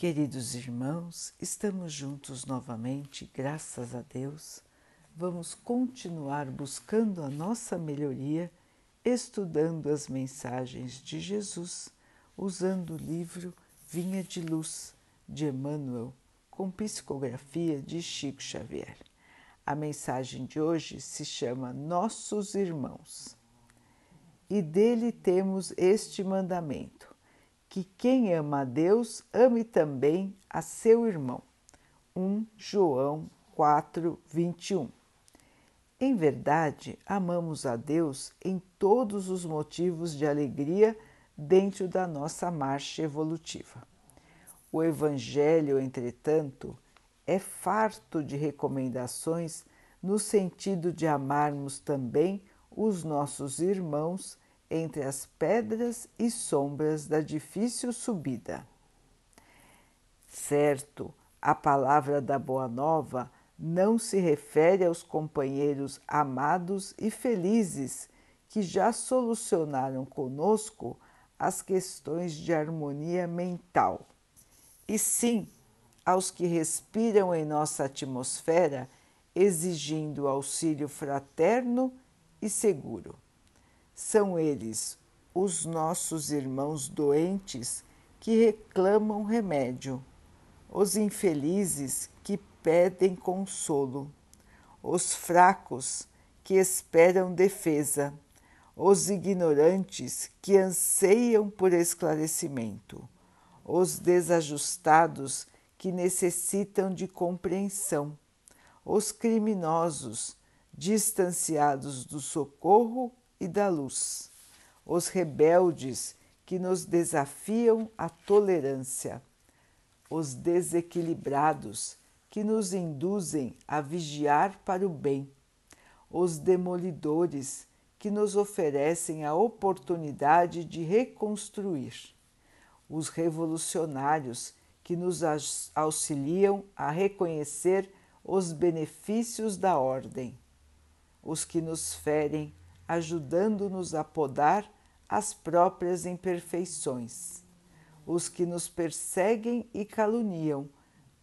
Queridos irmãos, estamos juntos novamente, graças a Deus. Vamos continuar buscando a nossa melhoria, estudando as mensagens de Jesus, usando o livro Vinha de Luz de Emmanuel, com psicografia de Chico Xavier. A mensagem de hoje se chama Nossos Irmãos. E dele temos este mandamento que quem ama a Deus ame também a seu irmão. 1 João 4, 21. Em verdade, amamos a Deus em todos os motivos de alegria dentro da nossa marcha evolutiva. O Evangelho, entretanto, é farto de recomendações no sentido de amarmos também os nossos irmãos entre as pedras e sombras da difícil subida. Certo, a palavra da Boa Nova não se refere aos companheiros amados e felizes que já solucionaram conosco as questões de harmonia mental, e sim aos que respiram em nossa atmosfera exigindo auxílio fraterno e seguro. São eles os nossos irmãos doentes que reclamam remédio, os infelizes que pedem consolo, os fracos que esperam defesa, os ignorantes que anseiam por esclarecimento, os desajustados que necessitam de compreensão, os criminosos distanciados do socorro e da luz, os rebeldes que nos desafiam à tolerância, os desequilibrados que nos induzem a vigiar para o bem, os demolidores que nos oferecem a oportunidade de reconstruir, os revolucionários que nos auxiliam a reconhecer os benefícios da ordem, os que nos ferem ajudando-nos a podar as próprias imperfeições, os que nos perseguem e caluniam,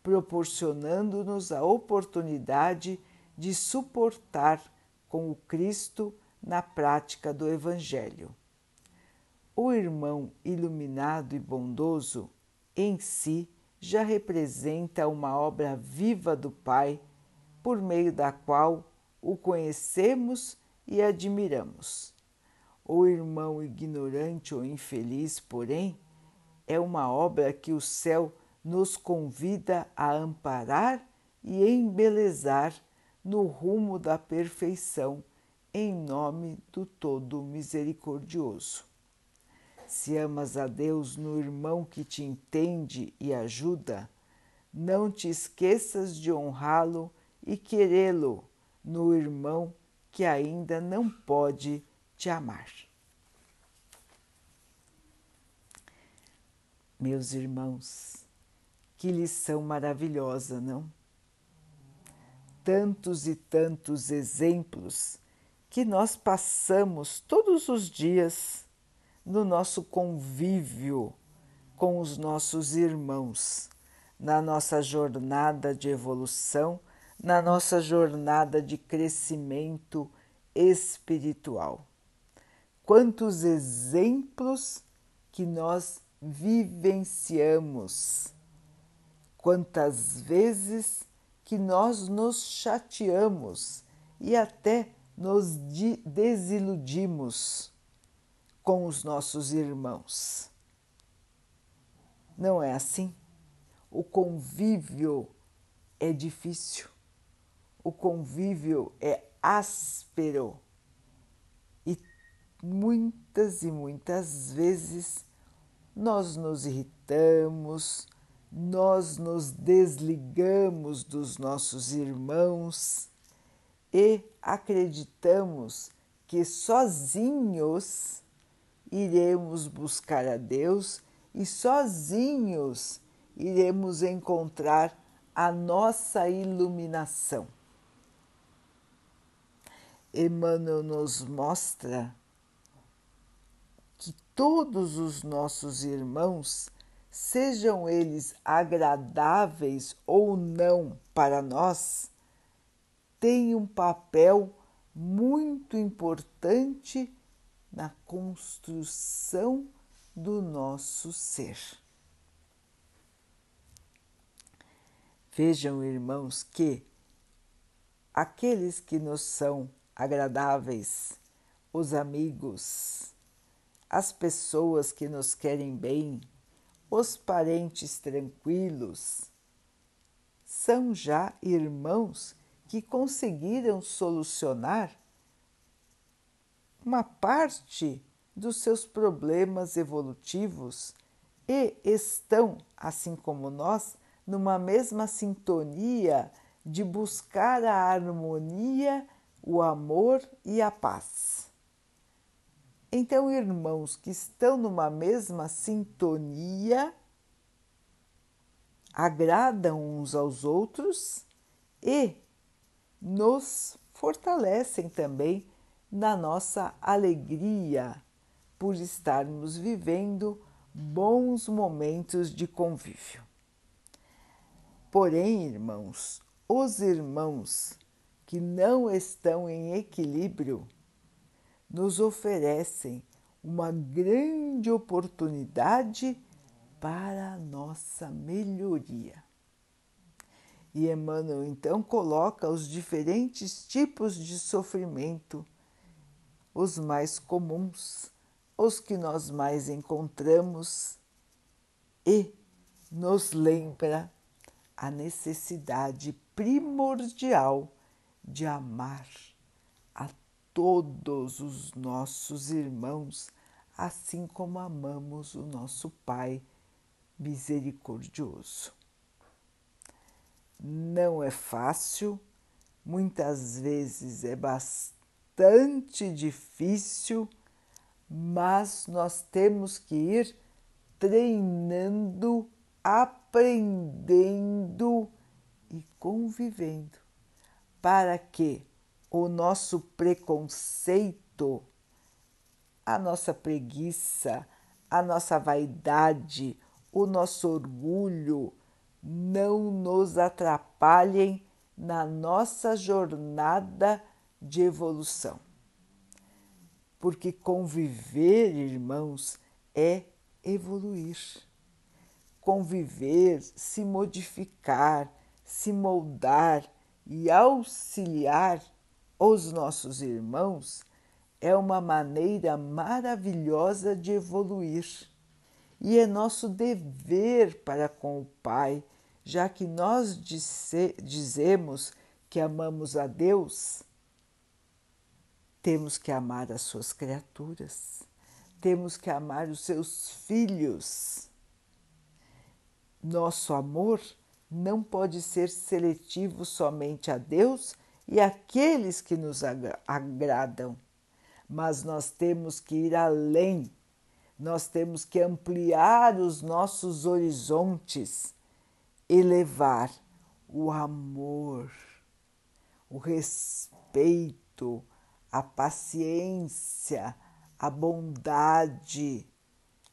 proporcionando-nos a oportunidade de suportar com o Cristo na prática do Evangelho. O irmão iluminado e bondoso em si já representa uma obra viva do Pai, por meio da qual o conhecemos e admiramos. O irmão ignorante ou infeliz, porém, é uma obra que o céu nos convida a amparar e embelezar no rumo da perfeição, em nome do Todo Misericordioso. Se amas a Deus no irmão que te entende e ajuda, não te esqueças de honrá-lo e querê-lo no irmão que ainda não pode te amar. Meus irmãos, que lição maravilhosa, não? Tantos e tantos exemplos que nós passamos todos os dias no nosso convívio com os nossos irmãos, na nossa jornada de evolução na nossa jornada de crescimento espiritual. Quantos exemplos que nós vivenciamos, quantas vezes que nós nos chateamos e até nos desiludimos com os nossos irmãos. Não é assim? O convívio é difícil o convívio é áspero e muitas e muitas vezes nós nos irritamos, nós nos desligamos dos nossos irmãos e acreditamos que sozinhos iremos buscar a Deus e sozinhos iremos encontrar a nossa iluminação. Emmanuel nos mostra que todos os nossos irmãos sejam eles agradáveis ou não para nós, têm um papel muito importante na construção do nosso ser. Vejam, irmãos, que aqueles que nos são agradáveis, os amigos, as pessoas que nos querem bem, os parentes tranquilos, são já irmãos que conseguiram solucionar uma parte dos seus problemas evolutivos e estão, assim como nós, numa mesma sintonia de buscar a harmonia, o amor e a paz. Então, irmãos que estão numa mesma sintonia agradam uns aos outros e nos fortalecem também na nossa alegria por estarmos vivendo bons momentos de convívio. Porém, irmãos, os irmãos que não estão em equilíbrio nos oferecem uma grande oportunidade para a nossa melhoria. E Emmanuel então coloca os diferentes tipos de sofrimento, os mais comuns, os que nós mais encontramos, e nos lembra a necessidade primordial de amar a todos os nossos irmãos, assim como amamos o nosso Pai misericordioso. Não é fácil, muitas vezes é bastante difícil, mas nós temos que ir treinando, aprendendo e convivendo para que o nosso preconceito, a nossa preguiça, a nossa vaidade, o nosso orgulho não nos atrapalhem na nossa jornada de evolução. Porque conviver, irmãos, é evoluir. Conviver, se modificar, se moldar e auxiliar os nossos irmãos é uma maneira maravilhosa de evoluir. E é nosso dever para com o Pai, já que nós dizemos que amamos a Deus, temos que amar as suas criaturas, temos que amar os seus filhos. Nosso amor não pode ser seletivo somente a Deus e aqueles que nos agradam, mas nós temos que ir além, nós temos que ampliar os nossos horizontes, elevar o amor, o respeito, a paciência, a bondade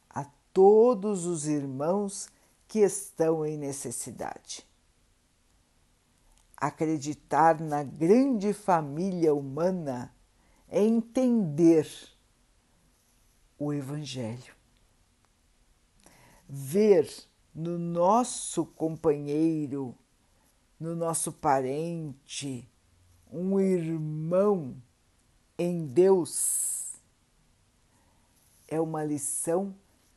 a todos os irmãos que estão em necessidade. Acreditar na grande família humana é entender o Evangelho. Ver no nosso companheiro, no nosso parente, um irmão em Deus é uma lição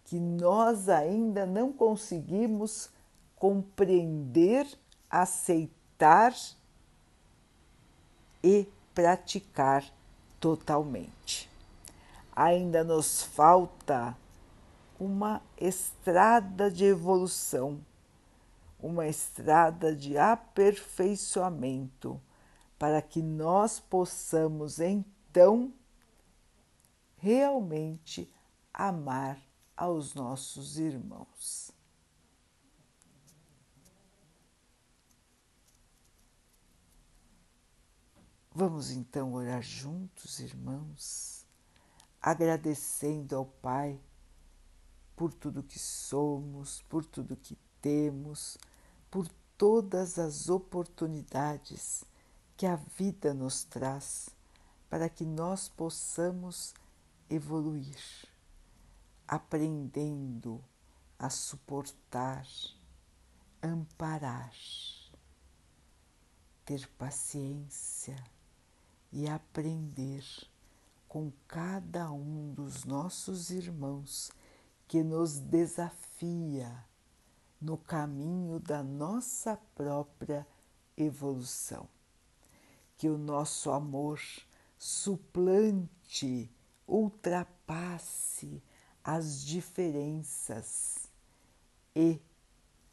que nós ainda não conseguimos compreender, aceitar e praticar totalmente. Ainda nos falta uma estrada de evolução, uma estrada de aperfeiçoamento, para que nós possamos então realmente amar aos nossos irmãos. Vamos então orar juntos, irmãos, agradecendo ao Pai por tudo que somos, por tudo que temos, por todas as oportunidades que a vida nos traz para que nós possamos evoluir, aprendendo a suportar, amparar, ter paciência e aprender com cada um dos nossos irmãos que nos desafia no caminho da nossa própria evolução. Que o nosso amor suplante, ultrapasse as diferenças e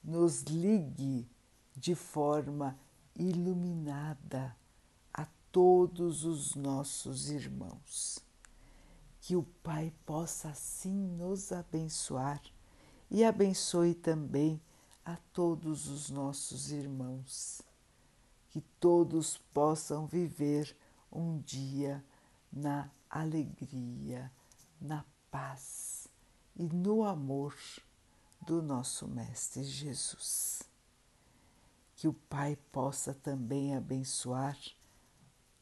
nos ligue de forma iluminada a todos os nossos irmãos. Que o Pai possa assim nos abençoar e abençoe também a todos os nossos irmãos. Que todos possam viver um dia na alegria, na paz e no amor do nosso Mestre Jesus. Que o Pai possa também abençoar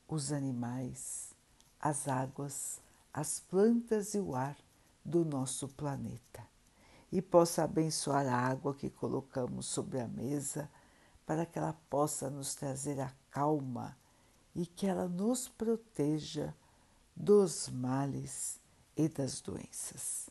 os animais, as águas, as plantas e o ar do nosso planeta e possa abençoar a água que colocamos sobre a mesa para que ela possa nos trazer a calma e que ela nos proteja dos males e das doenças.